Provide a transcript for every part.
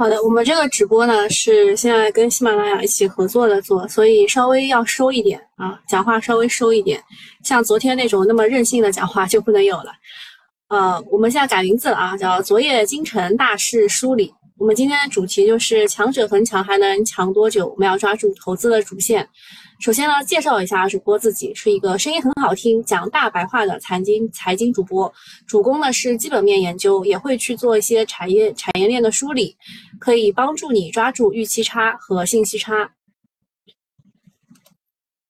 好的，我们这个直播呢是现在跟喜马拉雅一起合作的做，所以稍微要收一点啊，讲话稍微收一点，像昨天那种那么任性的讲话就不能有了。呃，我们现在改名字了啊，叫昨夜今晨大事梳理。我们今天的主题就是强者恒强，还能强多久？我们要抓住投资的主线。首先呢，介绍一下主播自己，是一个声音很好听、讲大白话的财经财经主播，主攻呢是基本面研究，也会去做一些产业产业链的梳理，可以帮助你抓住预期差和信息差。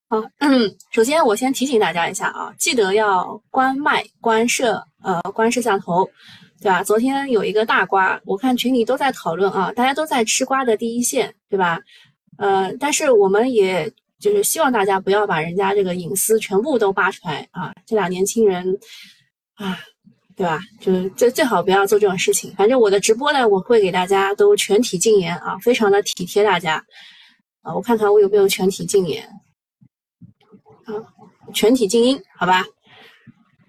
好，嗯，首先我先提醒大家一下啊，记得要关麦、关摄，呃，关摄像头。对吧？昨天有一个大瓜，我看群里都在讨论啊，大家都在吃瓜的第一线，对吧？呃，但是我们也就是希望大家不要把人家这个隐私全部都扒出来啊。这俩年轻人啊，对吧？就是最最好不要做这种事情。反正我的直播呢，我会给大家都全体禁言啊，非常的体贴大家啊。我看看我有没有全体禁言啊，全体静音，好吧？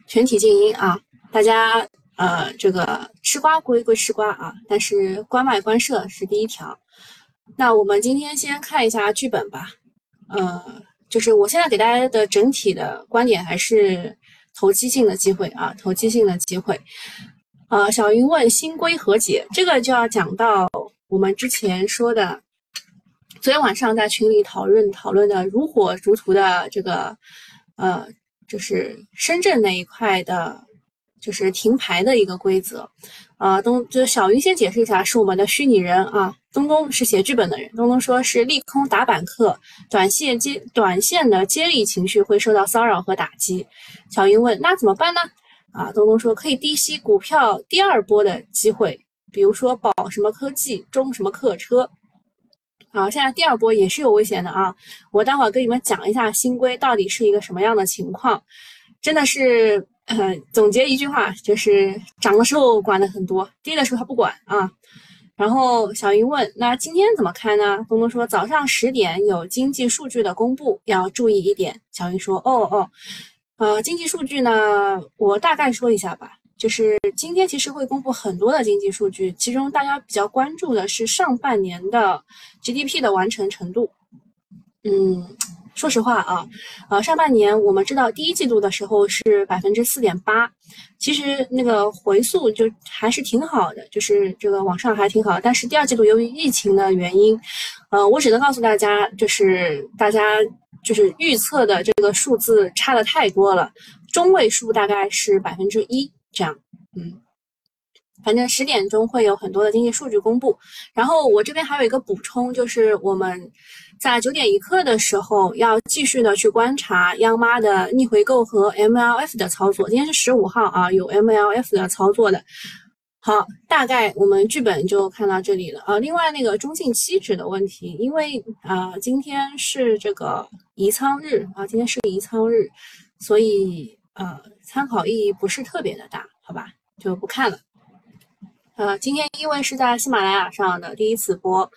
全体静音啊，大家。呃，这个吃瓜归归吃瓜啊，但是关外关摄是第一条。那我们今天先看一下剧本吧。呃，就是我现在给大家的整体的观点还是投机性的机会啊，投机性的机会。呃，小云问新规和解，这个就要讲到我们之前说的，昨天晚上在群里讨论讨论的如火如荼的这个，呃，就是深圳那一块的。就是停牌的一个规则，啊，东就小云先解释一下，是我们的虚拟人啊，东东是写剧本的人，东东说是利空打板客，短线接短线的接力情绪会受到骚扰和打击。小云问，那怎么办呢？啊，东东说可以低吸股票第二波的机会，比如说保什么科技，中什么客车。好，现在第二波也是有危险的啊，我待会儿跟你们讲一下新规到底是一个什么样的情况，真的是。嗯，总结一句话就是，涨的时候管的很多，跌的时候他不管啊。然后小云问，那今天怎么看呢？东东说早上十点有经济数据的公布，要注意一点。小云说，哦哦，呃，经济数据呢，我大概说一下吧，就是今天其实会公布很多的经济数据，其中大家比较关注的是上半年的 GDP 的完成程度。嗯。说实话啊，呃，上半年我们知道第一季度的时候是百分之四点八，其实那个回溯就还是挺好的，就是这个往上还挺好。但是第二季度由于疫情的原因，呃，我只能告诉大家，就是大家就是预测的这个数字差的太多了，中位数大概是百分之一这样，嗯。反正十点钟会有很多的经济数据公布，然后我这边还有一个补充，就是我们在九点一刻的时候要继续的去观察央妈的逆回购和 MLF 的操作。今天是十五号啊，有 MLF 的操作的。好，大概我们剧本就看到这里了啊。另外那个中性期指的问题，因为啊今天是这个移仓日啊，今天是移仓日，所以呃参考意义不是特别的大，好吧，就不看了。呃，今天因为是在喜马拉雅上的第一次播，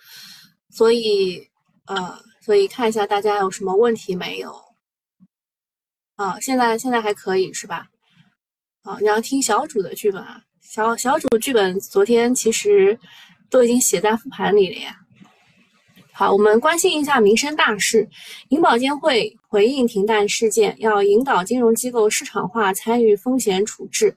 所以呃，所以看一下大家有什么问题没有？啊，现在现在还可以是吧？啊，你要听小主的剧本啊，小小主剧本昨天其实都已经写在复盘里了呀。好，我们关心一下民生大事，银保监会回应停贷事件，要引导金融机构市场化参与风险处置。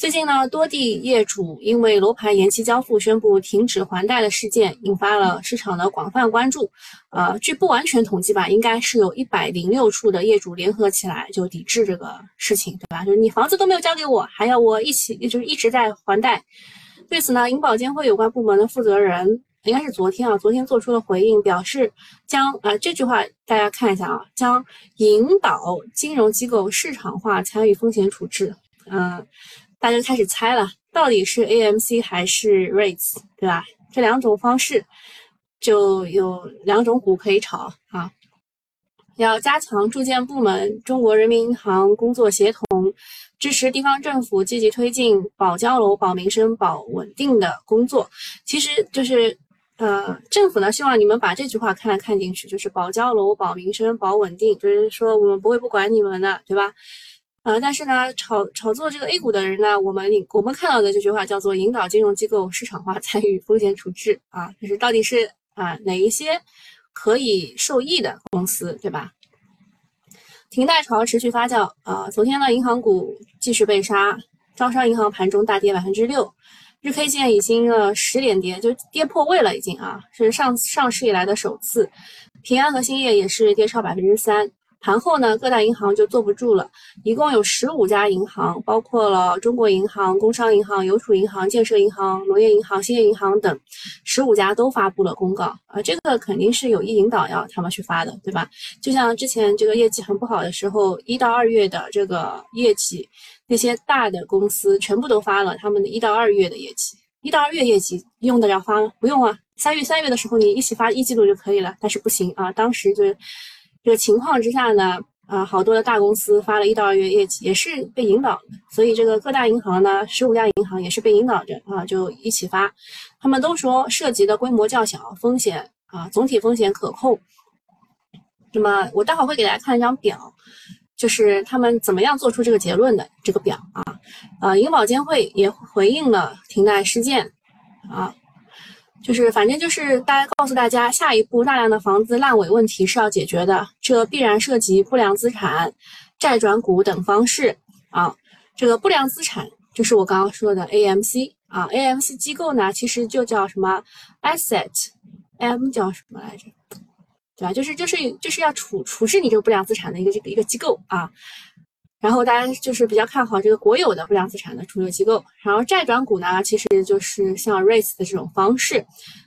最近呢，多地业主因为楼盘延期交付、宣布停止还贷的事件，引发了市场的广泛关注。呃，据不完全统计吧，应该是有一百零六处的业主联合起来就抵制这个事情，对吧？就是你房子都没有交给我，还要我一起，就是一直在还贷。对此呢，银保监会有关部门的负责人应该是昨天啊，昨天做出了回应，表示将呃这句话大家看一下啊，将引导金融机构市场化参与风险处置。嗯。大家开始猜了，到底是 AMC 还是 REITs，对吧？这两种方式就有两种股可以炒啊。要加强住建部门、中国人民银行工作协同，支持地方政府积极推进保交楼、保民生、保稳定的工作。其实就是，呃，政府呢希望你们把这句话看看进去，就是保交楼、保民生、保稳定，就是说我们不会不管你们的，对吧？呃，但是呢，炒炒作这个 A 股的人呢，我们我们看到的这句话叫做引导金融机构市场化参与风险处置啊，就是到底是啊哪一些可以受益的公司，对吧？停贷潮持续发酵啊，昨天呢，银行股继续被杀，招商银行盘中大跌百分之六，日 K 线已经呃十连跌，就跌破位了已经啊，是上上市以来的首次，平安和兴业也是跌超百分之三。盘后呢，各大银行就坐不住了，一共有十五家银行，包括了中国银行、工商银行、邮储银行、建设银行、农业银行、兴业银行等十五家都发布了公告啊，这个肯定是有意引导要他们去发的，对吧？就像之前这个业绩很不好的时候，一到二月的这个业绩，那些大的公司全部都发了他们的一到二月的业绩，一到二月业绩用得着发吗？不用啊，三月三月的时候你一起发一季度就可以了，但是不行啊，当时就。这个情况之下呢，啊，好多的大公司发了一到二月业绩，也是被引导，所以这个各大银行呢，十五家银行也是被引导着啊，就一起发。他们都说涉及的规模较小，风险啊，总体风险可控。那么我待会会给大家看一张表，就是他们怎么样做出这个结论的这个表啊。呃，银保监会也回应了停贷事件啊。就是反正就是大家告诉大家，下一步大量的房子烂尾问题是要解决的，这必然涉及不良资产、债转股等方式啊。这个不良资产就是我刚刚说的 AMC 啊，AMC 机构呢其实就叫什么 Asset，M 叫什么来着？对吧？就是就是就是要处处置你这个不良资产的一个这个一个机构啊。然后大家就是比较看好这个国有的不良资产的处置机构，然后债转股呢，其实就是像 REITs 的这种方式，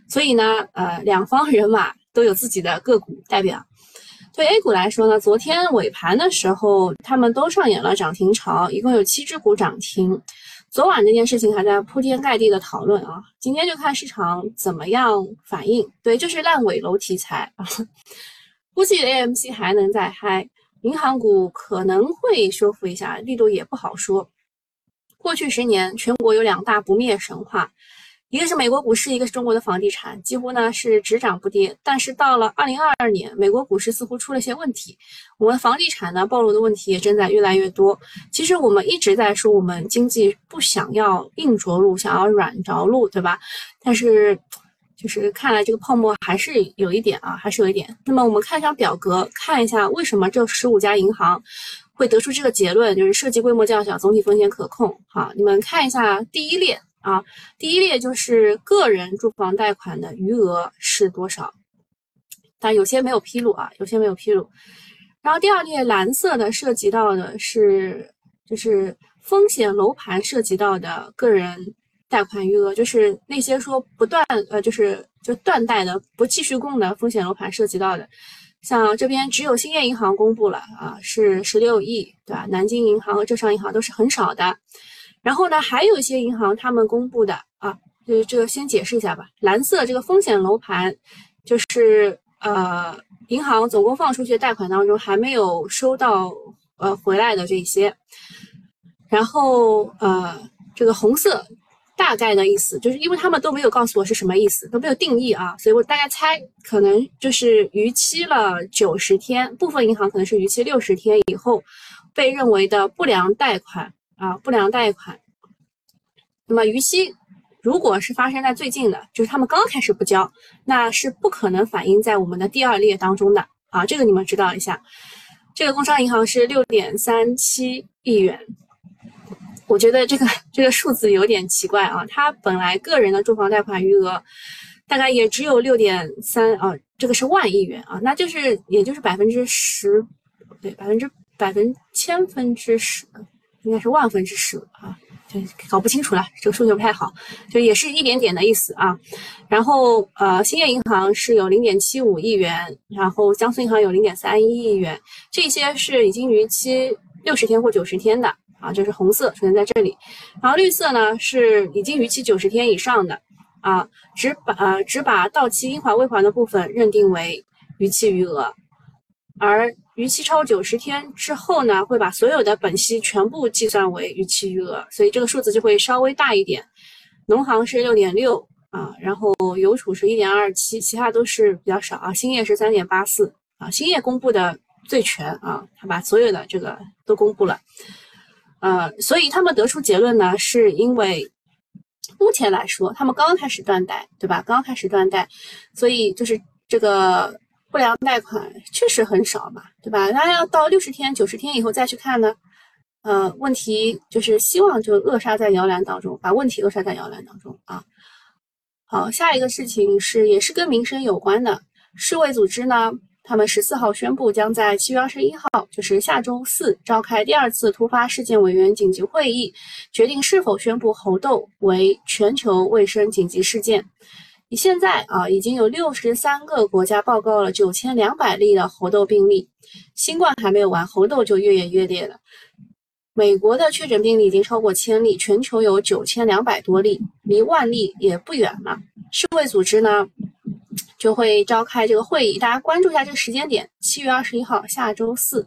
所以呢，呃，两方人马都有自己的个股代表。对 A 股来说呢，昨天尾盘的时候，他们都上演了涨停潮，一共有七只股涨停。昨晚这件事情还在铺天盖地的讨论啊，今天就看市场怎么样反应。对，就是烂尾楼题材啊，估计 AMC 还能再嗨。银行股可能会修复一下，力度也不好说。过去十年，全国有两大不灭神话，一个是美国股市，一个是中国的房地产，几乎呢是只涨不跌。但是到了二零二二年，美国股市似乎出了些问题，我们房地产呢暴露的问题也正在越来越多。其实我们一直在说，我们经济不想要硬着陆，想要软着陆，对吧？但是。就是看来这个泡沫还是有一点啊，还是有一点。那么我们看一下表格，看一下为什么这十五家银行会得出这个结论，就是涉及规模较小，总体风险可控。好，你们看一下第一列啊，第一列就是个人住房贷款的余额是多少，但有些没有披露啊，有些没有披露。然后第二列蓝色的涉及到的是，就是风险楼盘涉及到的个人。贷款余额就是那些说不断呃，就是就断贷的、不继续供的风险楼盘涉及到的，像这边只有兴业银行公布了啊，是十六亿，对吧？南京银行和浙商银行都是很少的。然后呢，还有一些银行他们公布的啊，就是这个先解释一下吧。蓝色这个风险楼盘，就是呃，银行总共放出去的贷款当中还没有收到呃回来的这些。然后呃，这个红色。大概的意思就是，因为他们都没有告诉我是什么意思，都没有定义啊，所以我大概猜可能就是逾期了九十天，部分银行可能是逾期六十天以后被认为的不良贷款啊，不良贷款。那么逾期如果是发生在最近的，就是他们刚开始不交，那是不可能反映在我们的第二列当中的啊，这个你们知道一下。这个工商银行是六点三七亿元。我觉得这个这个数字有点奇怪啊，他本来个人的住房贷款余额大概也只有六点三啊，这个是万亿元啊，那就是也就是百分之十，对，百分之百分千分之十，应该是万分之十啊，就搞不清楚了，这个数学不太好，就也是一点点的意思啊。然后呃，兴业银行是有零点七五亿元，然后江苏银行有零点三一亿元，这些是已经逾期六十天或九十天的。啊，就是红色出现在这里，然后绿色呢是已经逾期九十天以上的，啊，只把呃只把到期应还未还的部分认定为逾期余额，而逾期超九十天之后呢，会把所有的本息全部计算为逾期余额，所以这个数字就会稍微大一点。农行是六点六啊，然后邮储是一点二七，其他都是比较少啊。兴业是三点八四啊，兴业公布的最全啊，他把所有的这个都公布了。呃，所以他们得出结论呢，是因为目前来说，他们刚刚开始断贷，对吧？刚刚开始断贷，所以就是这个不良贷款确实很少嘛，对吧？那要到六十天、九十天以后再去看呢，呃，问题就是希望就扼杀在摇篮当中，把问题扼杀在摇篮当中啊。好，下一个事情是也是跟民生有关的，世卫组织呢。他们十四号宣布，将在七月二十一号，就是下周四召开第二次突发事件委员紧急会议，决定是否宣布猴痘为全球卫生紧急事件。你现在啊，已经有六十三个国家报告了九千两百例的猴痘病例。新冠还没有完，猴痘就越演越烈了。美国的确诊病例已经超过千例，全球有九千两百多例，离万例也不远了。世卫组织呢？就会召开这个会议，大家关注一下这个时间点，七月二十一号，下周四。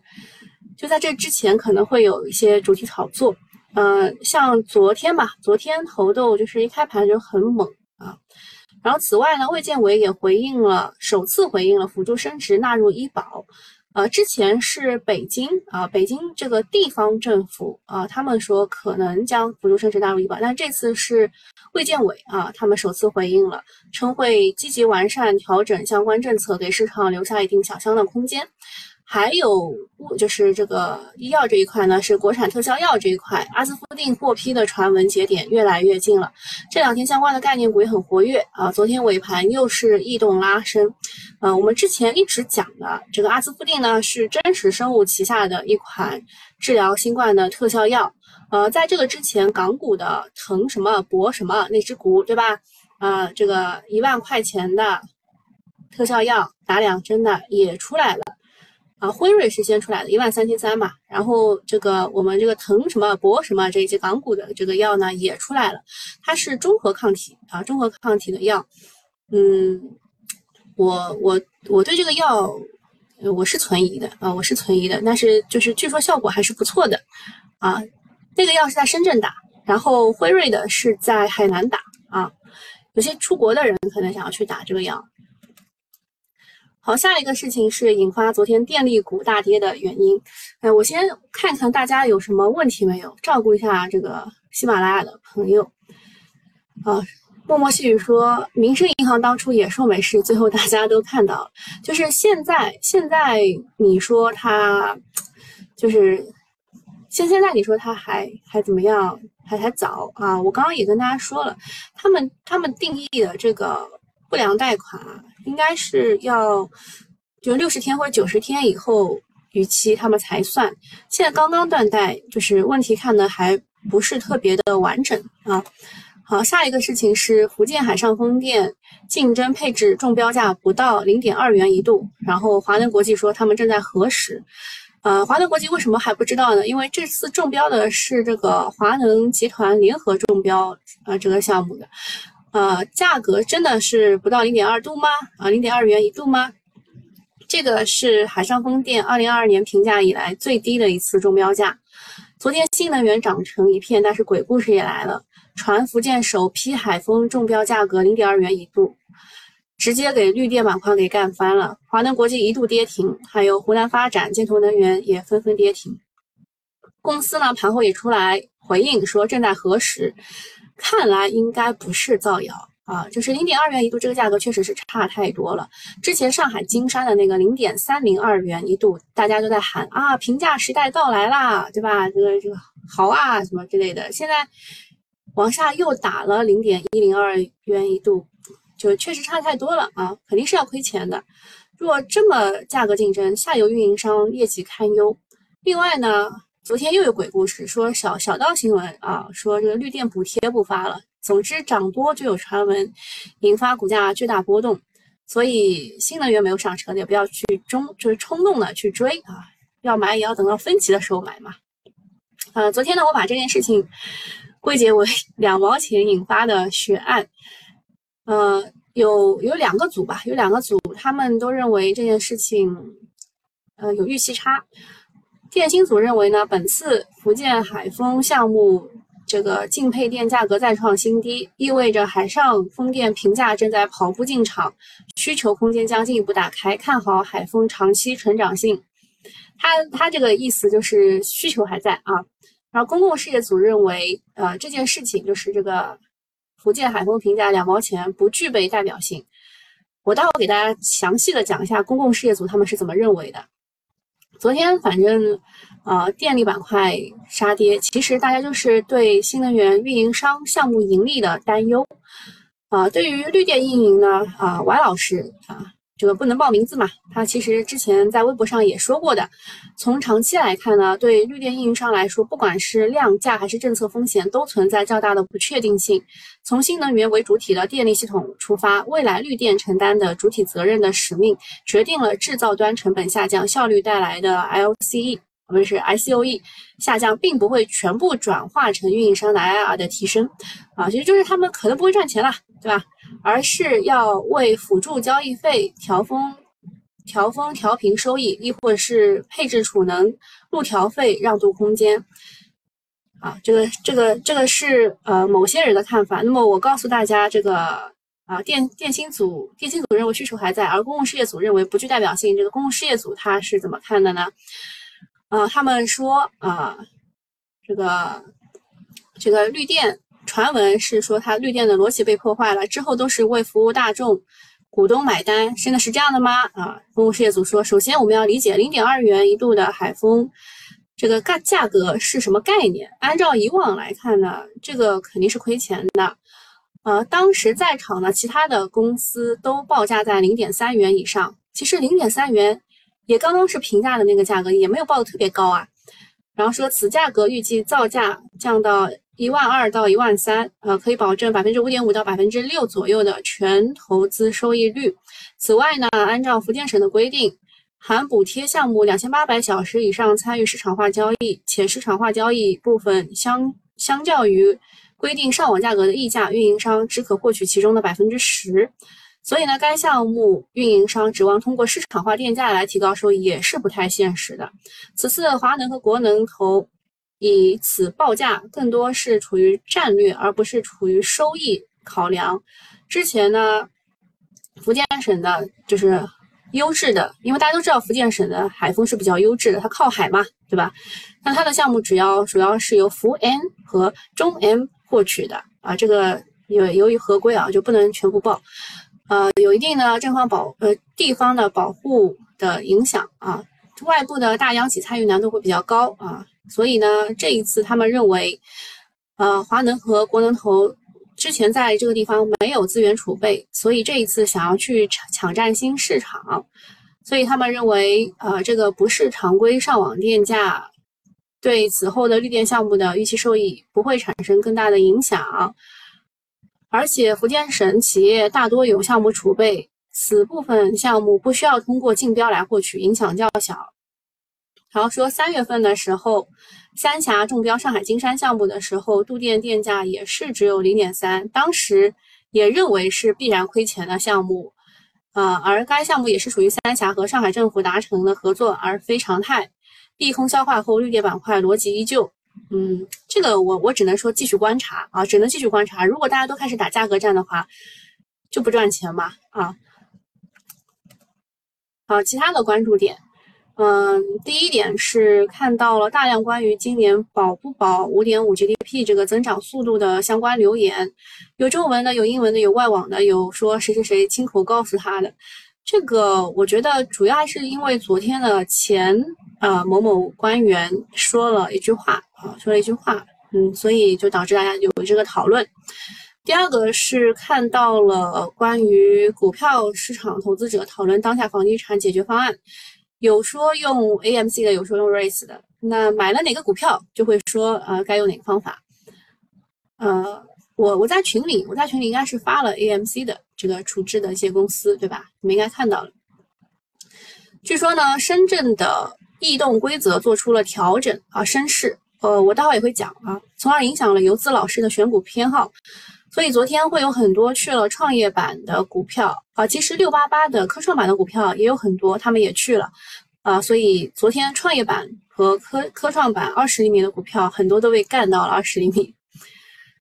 就在这之前，可能会有一些主题炒作。呃，像昨天吧，昨天猴豆就是一开盘就很猛啊。然后此外呢，卫健委也回应了，首次回应了辅助生殖纳入医保。呃，之前是北京啊，北京这个地方政府啊，他们说可能将辅助生殖纳入医保，但这次是卫健委啊，他们首次回应了，称会积极完善调整相关政策，给市场留下一定想象的空间。还有就是这个医药这一块呢，是国产特效药这一块，阿斯夫定获批的传闻节点越来越近了。这两天相关的概念股也很活跃啊，昨天尾盘又是异动拉升。嗯，我们之前一直讲的这个阿斯夫定呢，是真实生物旗下的一款治疗新冠的特效药。呃，在这个之前，港股的腾什么博什么那只股，对吧？啊，这个一万块钱的特效药打两针的也出来了。啊，辉瑞是先出来的，一万三千三嘛，然后这个我们这个腾什么博什么这一些港股的这个药呢也出来了，它是中和抗体啊，中和抗体的药。嗯，我我我对这个药我是存疑的啊，我是存疑的，但是就是据说效果还是不错的啊。那个药是在深圳打，然后辉瑞的是在海南打啊，有些出国的人可能想要去打这个药。好，下一个事情是引发昨天电力股大跌的原因。哎，我先看看大家有什么问题没有，照顾一下这个喜马拉雅的朋友。啊，默默细语说，民生银行当初也说没事，最后大家都看到了。就是现在，现在你说它，就是现现在你说它还还怎么样？还还早啊！我刚刚也跟大家说了，他们他们定义的这个不良贷款啊。应该是要就六十天或者九十天以后逾期他们才算。现在刚刚断贷，就是问题看的还不是特别的完整啊。好，下一个事情是福建海上风电竞争配置中标价不到零点二元一度，然后华能国际说他们正在核实。呃，华能国际为什么还不知道呢？因为这次中标的是这个华能集团联合中标啊这个项目的。呃，价格真的是不到零点二度吗？啊，零点二元一度吗？这个是海上风电二零二二年评价以来最低的一次中标价。昨天新能源涨成一片，但是鬼故事也来了，传福建首批海风中标价格零点二元一度，直接给绿电板块给干翻了。华能国际一度跌停，还有湖南发展、建投能源也纷纷跌停。公司呢盘后也出来回应说正在核实。看来应该不是造谣啊，就是零点二元一度这个价格确实是差太多了。之前上海金山的那个零点三零二元一度，大家都在喊啊，平价时代到来啦，对吧？这个这个好啊，什么之类的。现在往下又打了零点一零二元一度，就确实差太多了啊，肯定是要亏钱的。若这么价格竞争，下游运营商业绩堪忧。另外呢？昨天又有鬼故事，说小小道新闻啊，说这个绿电补贴不发了。总之涨多就有传闻，引发股价巨大波动。所以新能源没有上车的也不要去中，就是冲动的去追啊，要买也要等到分歧的时候买嘛。呃，昨天呢，我把这件事情归结为两毛钱引发的血案。呃，有有两个组吧，有两个组，他们都认为这件事情，呃，有预期差。电芯组认为呢，本次福建海丰项目这个净配电价格再创新低，意味着海上风电评价正在跑步进场，需求空间将进一步打开，看好海风长期成长性。他他这个意思就是需求还在啊。然后公共事业组认为，呃，这件事情就是这个福建海丰评价两毛钱不具备代表性。我待会给大家详细的讲一下公共事业组他们是怎么认为的。昨天反正，呃，电力板块杀跌，其实大家就是对新能源运营商项目盈利的担忧。啊，对于绿电运营呢，啊王老师啊。这个不能报名字嘛？他其实之前在微博上也说过的。从长期来看呢，对绿电运营商来说，不管是量价还是政策风险，都存在较大的不确定性。从新能源为主体的电力系统出发，未来绿电承担的主体责任的使命，决定了制造端成本下降、效率带来的 LCE 我们是 ICOE 下降，并不会全部转化成运营商的 IR 的提升。啊，其实就是他们可能不会赚钱了，对吧？而是要为辅助交易费调峰、调峰调平收益，亦或是配置储能、路调费让渡空间。啊，这个、这个、这个是呃某些人的看法。那么我告诉大家，这个啊电电信组电信组认为需求还在，而公共事业组认为不具代表性。这个公共事业组他是怎么看的呢？呃，他们说啊，这个这个绿电。传闻是说，它绿电的逻辑被破坏了，之后都是为服务大众股东买单，真的是这样的吗？啊，公共事业组说，首先我们要理解零点二元一度的海风这个价价格是什么概念？按照以往来看呢，这个肯定是亏钱的。呃，当时在场的其他的公司都报价在零点三元以上，其实零点三元也刚刚是平价的那个价格，也没有报的特别高啊。然后说此价格预计造价降到。一万二到一万三，呃，可以保证百分之五点五到百分之六左右的全投资收益率。此外呢，按照福建省的规定，含补贴项目两千八百小时以上参与市场化交易，且市场化交易部分相相较于规定上网价格的溢价，运营商只可获取其中的百分之十。所以呢，该项目运营商指望通过市场化电价来提高收益，也是不太现实的。此次华能和国能投。以此报价更多是处于战略，而不是处于收益考量。之前呢，福建省的就是优质的，因为大家都知道福建省的海风是比较优质的，它靠海嘛，对吧？那它的项目主要主要是由福 N 和中 M 获取的啊，这个由由于合规啊，就不能全部报。呃，有一定的正方保呃地方的保护的影响啊，外部的大央企参与难度会比较高啊。所以呢，这一次他们认为，呃，华能和国能投之前在这个地方没有资源储备，所以这一次想要去抢抢占新市场，所以他们认为，呃，这个不是常规上网电价，对此后的绿电项目的预期收益不会产生更大的影响，而且福建省企业大多有项目储备，此部分项目不需要通过竞标来获取，影响较小。然后说三月份的时候，三峡中标上海金山项目的时候，度电电价也是只有零点三，当时也认为是必然亏钱的项目，呃，而该项目也是属于三峡和上海政府达成的合作，而非常态。利空消化后，绿电板块逻辑依旧。嗯，这个我我只能说继续观察啊，只能继续观察。如果大家都开始打价格战的话，就不赚钱嘛啊。好，其他的关注点。嗯，第一点是看到了大量关于今年保不保五点五 GDP 这个增长速度的相关留言，有中文的，有英文的，有外网的，有说谁谁谁亲口告诉他的。这个我觉得主要还是因为昨天的前呃某某官员说了一句话啊，说了一句话，嗯，所以就导致大家有这个讨论。第二个是看到了关于股票市场投资者讨论当下房地产解决方案。有说用 AMC 的，有说用 REITs 的。那买了哪个股票，就会说呃该用哪个方法。呃，我我在群里，我在群里应该是发了 AMC 的这个处置的一些公司，对吧？你们应该看到了。据说呢，深圳的异动规则做出了调整啊，升势。呃，我待会也会讲啊，从而影响了游资老师的选股偏好。所以昨天会有很多去了创业板的股票啊，其实六八八的科创板的股票也有很多，他们也去了啊。所以昨天创业板和科科创板二十厘米的股票很多都被干到了二十厘米。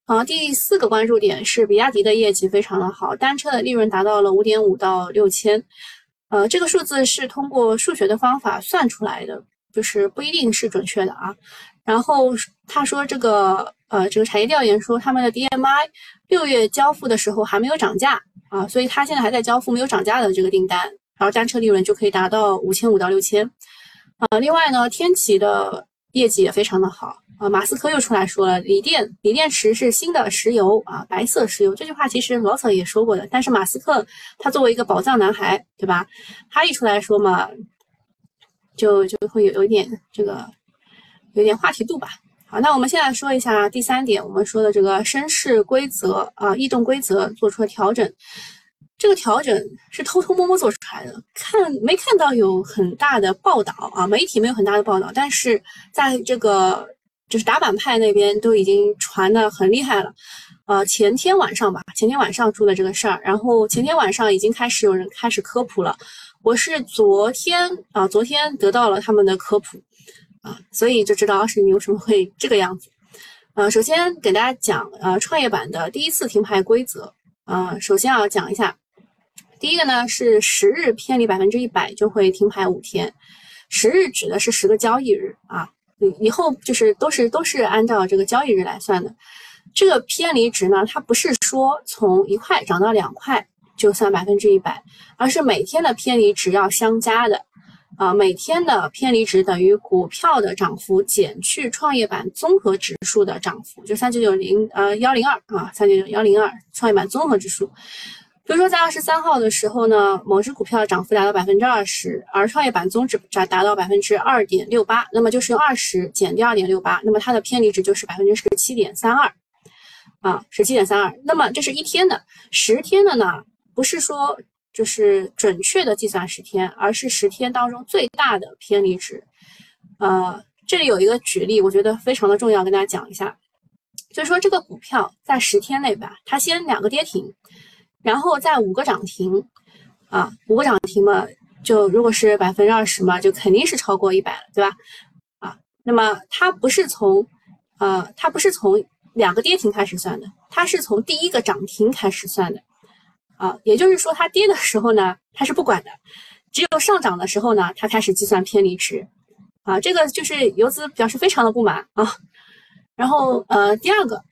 啊，第四个关注点是比亚迪的业绩非常的好，单车的利润达到了五点五到六千，呃，这个数字是通过数学的方法算出来的，就是不一定是准确的啊。然后他说这个呃，这个产业调研说他们的 DMI 六月交付的时候还没有涨价啊，所以他现在还在交付没有涨价的这个订单，然后单车利润就可以达到五千五到六千。啊，另外呢，天齐的业绩也非常的好啊。马斯克又出来说了，锂电锂电池是新的石油啊，白色石油这句话其实老早也说过的，但是马斯克他作为一个宝藏男孩，对吧？他一出来说嘛，就就会有有一点这个有点话题度吧。好，那我们现在说一下第三点，我们说的这个深市规则啊，异动规则做出了调整。这个调整是偷偷摸摸做出来的，看没看到有很大的报道啊？媒体没有很大的报道，但是在这个就是打板派那边都已经传的很厉害了。呃，前天晚上吧，前天晚上出的这个事儿，然后前天晚上已经开始有人开始科普了。我是昨天啊，昨天得到了他们的科普啊，所以就知道二十一为什么会这个样子。呃，首先给大家讲呃创业板的第一次停牌规则啊，首先要讲一下。第一个呢是十日偏离百分之一百就会停牌五天，十日指的是十个交易日啊，以后就是都是都是按照这个交易日来算的。这个偏离值呢，它不是说从一块涨到两块就算百分之一百，而是每天的偏离值要相加的啊，每天的偏离值等于股票的涨幅减去创业板综合指数的涨幅，就三九九零呃幺零二啊，三九九幺零二创业板综合指数。比如说，在二十三号的时候呢，某只股票涨幅达到百分之二十，而创业板综指涨达到百分之二点六八，那么就是用二十减掉二点六八，那么它的偏离值就是百分之十七点三二，啊，十七点三二。那么这是一天的，十天的呢，不是说就是准确的计算十天，而是十天当中最大的偏离值。呃，这里有一个举例，我觉得非常的重要，跟大家讲一下，就是说这个股票在十天内吧，它先两个跌停。然后在五个涨停，啊，五个涨停嘛，就如果是百分之二十嘛，就肯定是超过一百了，对吧？啊，那么它不是从，呃，它不是从两个跌停开始算的，它是从第一个涨停开始算的，啊，也就是说它跌的时候呢，它是不管的，只有上涨的时候呢，它开始计算偏离值，啊，这个就是游资表示非常的不满啊。然后，呃，第二个，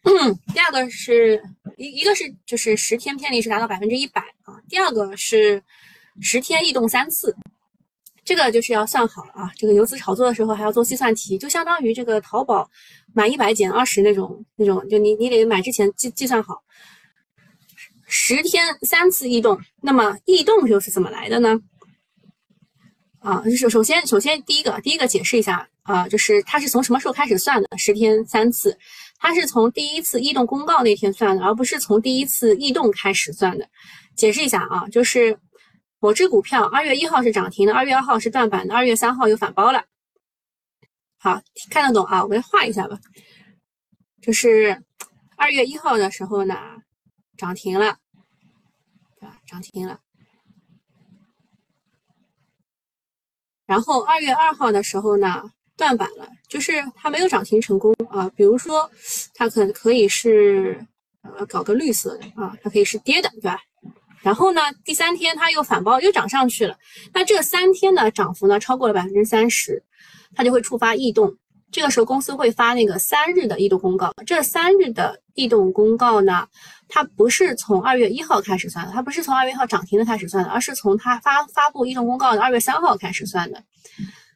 第二个是一一个是就是十天偏离是达到百分之一百啊，第二个是十天异动三次，这个就是要算好了啊。这个游资炒作的时候还要做计算题，就相当于这个淘宝满一百减二十那种那种，就你你得买之前计计算好，十天三次异动，那么异动又是怎么来的呢？啊，首首先首先第一个第一个解释一下。啊，就是它是从什么时候开始算的？十天三次，它是从第一次异动公告那天算的，而不是从第一次异动开始算的。解释一下啊，就是某只股票二月一号是涨停的，二月二号是断板的，二月三号又反包了。好，看得懂啊？我们画一下吧。就是二月一号的时候呢，涨停了，涨停了。然后二月二号的时候呢？断板了，就是它没有涨停成功啊。比如说，它可可以是呃搞个绿色的啊，它可以是跌的，对吧？然后呢，第三天它又反包又涨上去了，那这三天的涨幅呢超过了百分之三十，它就会触发异动。这个时候公司会发那个三日的异动公告。这三日的异动公告呢，它不是从二月一号开始算的，它不是从二月一号涨停的开始算的，而是从它发发布异动公告的二月三号开始算的。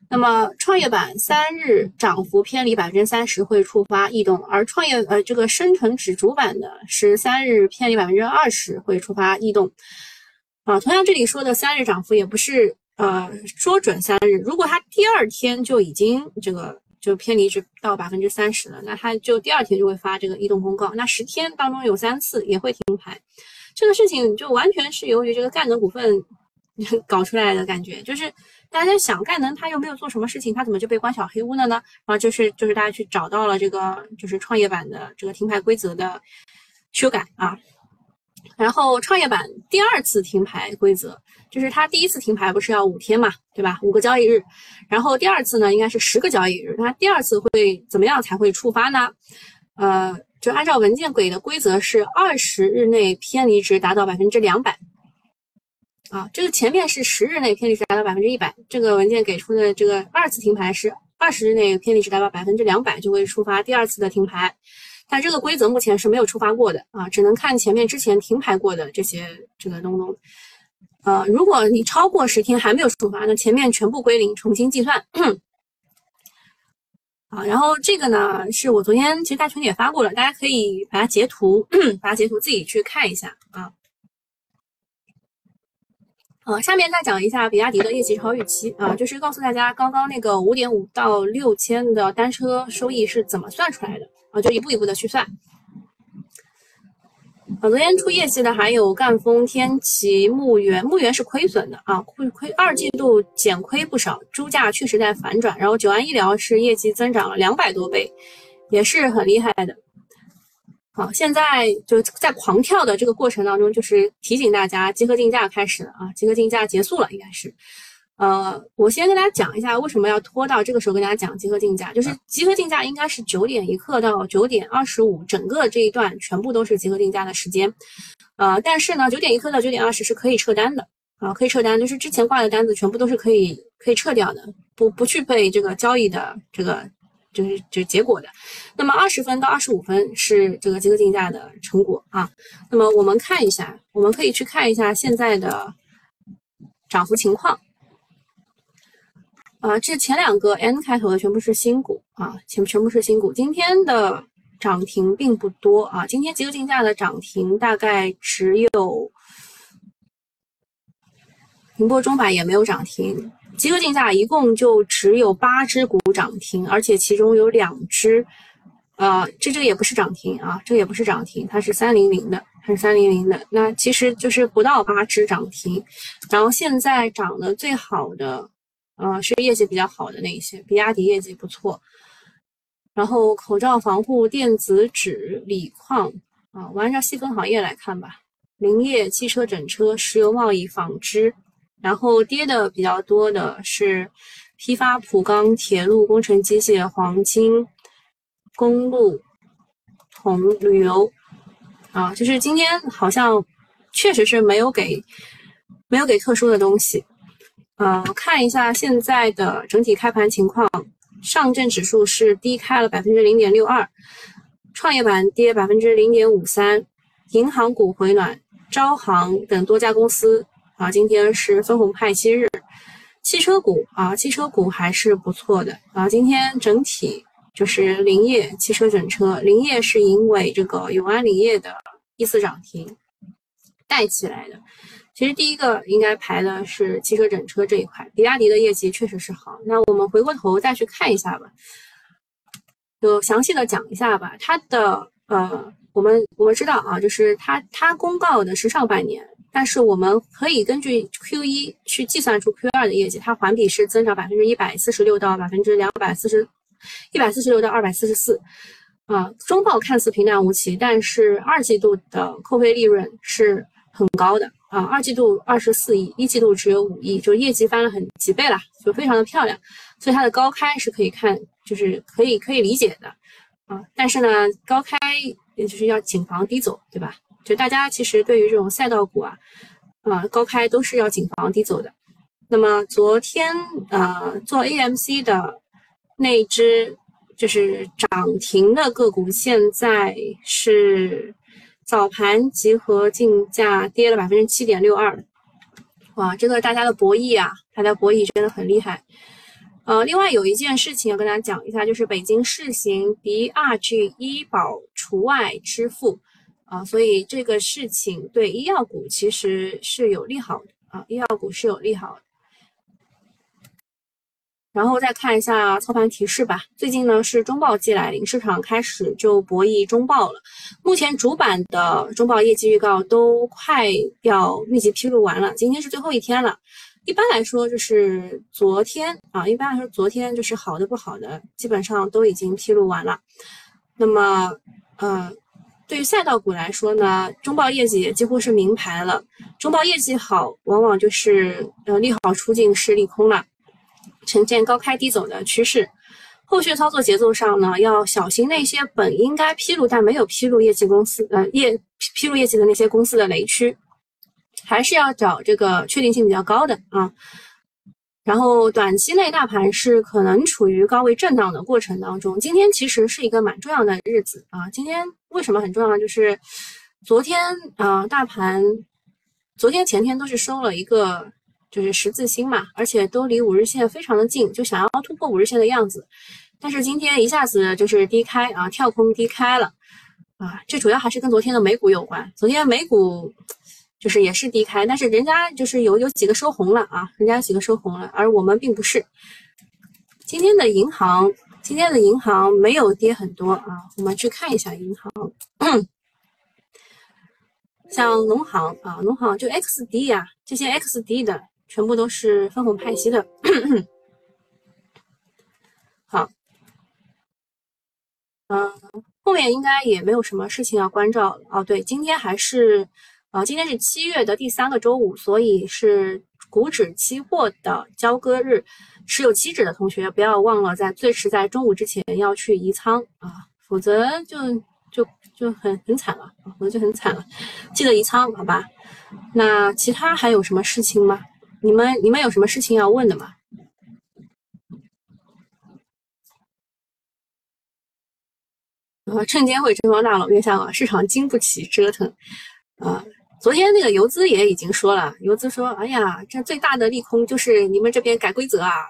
那么创业板三日涨幅偏离百分之三十会触发异动，而创业呃这个深成指主板的是三日偏离百分之二十会触发异动，啊，同样这里说的三日涨幅也不是呃说准三日，如果它第二天就已经这个就偏离值到百分之三十了，那它就第二天就会发这个异动公告，那十天当中有三次也会停牌，这个事情就完全是由于这个赣能股份 搞出来的感觉，就是。大家想，赣能他又没有做什么事情，他怎么就被关小黑屋了呢？然后就是就是大家去找到了这个就是创业板的这个停牌规则的修改啊。然后创业板第二次停牌规则，就是它第一次停牌不是要五天嘛，对吧？五个交易日。然后第二次呢，应该是十个交易日。那第二次会怎么样才会触发呢？呃，就按照文件给的规则是二十日内偏离值达到百分之两百。啊，这个前面是十日内偏离值达到百分之一百，这个文件给出的这个二次停牌是二十日内偏离值达到百分之两百就会触发第二次的停牌，但这个规则目前是没有触发过的啊，只能看前面之前停牌过的这些这个东东。呃，如果你超过十天还没有触发，那前面全部归零，重新计算。啊，然后这个呢，是我昨天其实大群里也发过了，大家可以把它截图，把它截图自己去看一下啊。呃，下面再讲一下比亚迪的业绩超预期啊，就是告诉大家刚刚那个五点五到六千的单车收益是怎么算出来的啊，就一步一步的去算。啊，昨天出业绩的还有赣锋、天齐、牧原，牧原是亏损的啊，亏亏二季度减亏不少，猪价确实在反转。然后九安医疗是业绩增长了两百多倍，也是很厉害的。好，现在就在狂跳的这个过程当中，就是提醒大家，集合竞价开始了啊，集合竞价结束了，应该是。呃，我先跟大家讲一下为什么要拖到这个时候跟大家讲集合竞价，就是集合竞价应该是九点一刻到九点二十五，整个这一段全部都是集合竞价的时间。呃，但是呢，九点一刻到九点二十是可以撤单的啊，可以撤单，就是之前挂的单子全部都是可以可以撤掉的，不不具备这个交易的这个就是就是结果的。那么二十分到二十五分是这个集合竞价的成果啊。那么我们看一下，我们可以去看一下现在的涨幅情况。啊，这前两个 N 开头的全部是新股啊，全全部是新股。今天的涨停并不多啊，今天集合竞价的涨停大概只有宁波中百也没有涨停，集合竞价一共就只有八只股涨停，而且其中有两只，呃，这这个也不是涨停啊，这个也不是涨停，它是三零零的，它是三零零的，那其实就是不到八只涨停，然后现在涨得最好的。啊，是业绩比较好的那一些，比亚迪业绩不错，然后口罩防护、电子纸、锂矿啊，我按照细分行业来看吧，林业、汽车整车、石油贸易、纺织，然后跌的比较多的是批发、普钢、铁路、工程机械、黄金、公路、铜、旅游。啊，就是今天好像确实是没有给没有给特殊的东西。呃，看一下现在的整体开盘情况，上证指数是低开了百分之零点六二，创业板跌百分之零点五三，银行股回暖，招行等多家公司啊，今天是分红派息日，汽车股啊，汽车股还是不错的啊，今天整体就是林业、汽车整车，林业是因为这个永安林业的一次涨停带起来的。其实第一个应该排的是汽车整车这一块，比亚迪的业绩确实是好。那我们回过头再去看一下吧，就详细的讲一下吧。它的呃，我们我们知道啊，就是它它公告的是上半年，但是我们可以根据 Q 一去计算出 Q 二的业绩，它环比是增长百分之一百四十六到百分之两百四十，一百四十六到二百四十四。啊，中报看似平淡无奇，但是二季度的扣非利润是很高的。啊，二季度二十四亿，一季度只有五亿，就业绩翻了很几倍了，就非常的漂亮，所以它的高开是可以看，就是可以可以理解的啊。但是呢，高开也就是要谨防低走，对吧？就大家其实对于这种赛道股啊，啊高开都是要谨防低走的。那么昨天呃做 AMC 的那只就是涨停的个股，现在是。早盘集合竞价跌了百分之七点六二，哇，这个大家的博弈啊，大家博弈真的很厉害。呃，另外有一件事情要跟大家讲一下，就是北京试行 BRG 医保除外支付啊，所以这个事情对医药股其实是有利好的啊，医药股是有利好的。然后再看一下操盘提示吧。最近呢是中报季来临，市场开始就博弈中报了。目前主板的中报业绩预告都快要密集披露完了，今天是最后一天了。一般来说就是昨天啊，一般来说昨天就是好的不好的基本上都已经披露完了。那么，呃，对于赛道股来说呢，中报业绩也几乎是明牌了。中报业绩好，往往就是呃利好出尽是利空了。呈现高开低走的趋势，后续操作节奏上呢，要小心那些本应该披露但没有披露业绩公司呃业披露业绩的那些公司的雷区，还是要找这个确定性比较高的啊。然后短期内大盘是可能处于高位震荡的过程当中。今天其实是一个蛮重要的日子啊！今天为什么很重要？就是昨天啊，大盘昨天前天都是收了一个就是十字星嘛，而且都离五日线非常的近，就想要突破五日线的样子。但是今天一下子就是低开啊，跳空低开了啊！这主要还是跟昨天的美股有关。昨天美股。就是也是低开，但是人家就是有有几个收红了啊，人家有几个收红了，而我们并不是。今天的银行，今天的银行没有跌很多啊，我们去看一下银行，像农行啊，农行就 XD 呀，这些 XD 的全部都是分红派息的。好，嗯，后面应该也没有什么事情要关照了哦。对，今天还是。啊，今天是七月的第三个周五，所以是股指期货的交割日。持有期指的同学不要忘了，在最迟在中午之前要去移仓啊，否则就就就很很惨了，否则就很惨了。记得移仓，好吧？那其他还有什么事情吗？你们你们有什么事情要问的吗？啊，证监会这帮大佬别想啊，市场经不起折腾啊。昨天那个游资也已经说了，游资说：“哎呀，这最大的利空就是你们这边改规则啊。”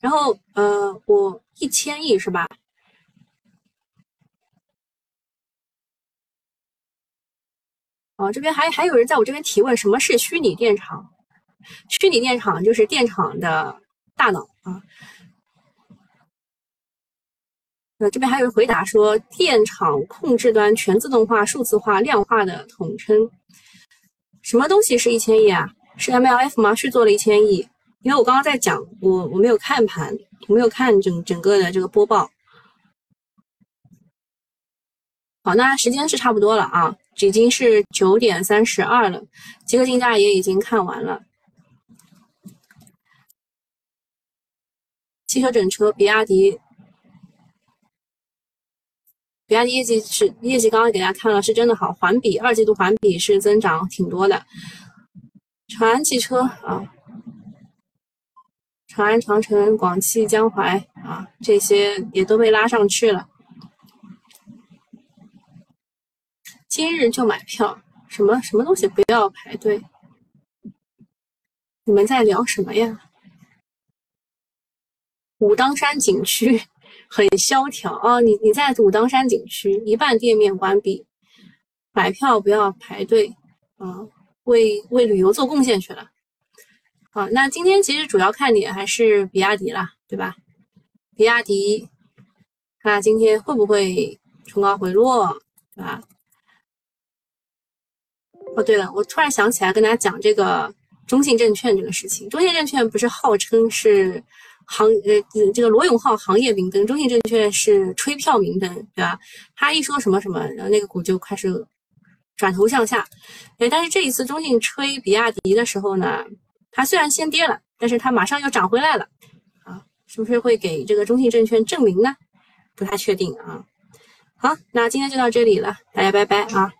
然后，呃，我一千亿是吧？哦，这边还还有人在我这边提问，什么是虚拟电厂？虚拟电厂就是电厂的大脑啊。那这边还有人回答说，电厂控制端全自动化、数字化、量化的统称。什么东西是一千亿啊？是 MLF 吗？是做了一千亿？因为我刚刚在讲，我我没有看盘，我没有看整整个的这个播报。好，那时间是差不多了啊，已经是九点三十二了，集合竞价也已经看完了。汽车整车，比亚迪。比亚迪业绩是业绩，刚刚给大家看了，是真的好，环比二季度环比是增长挺多的。长安汽车啊，长安、长城、广汽、江淮啊，这些也都被拉上去了。今日就买票，什么什么东西不要排队？你们在聊什么呀？武当山景区。很萧条啊！你你在武当山景区，一半店面关闭，买票不要排队啊，为为旅游做贡献去了。好，那今天其实主要看点还是比亚迪啦，对吧？比亚迪，看今天会不会冲高回落，对吧？哦，对了，我突然想起来跟大家讲这个中信证券这个事情，中信证券不是号称是。行呃，这个罗永浩行业明灯，中信证券是吹票明灯，对吧？他一说什么什么，然后那个股就开始转头向下。哎，但是这一次中信吹比亚迪的时候呢，它虽然先跌了，但是它马上又涨回来了，啊，是不是会给这个中信证券证明呢？不太确定啊。好，那今天就到这里了，大家拜拜啊。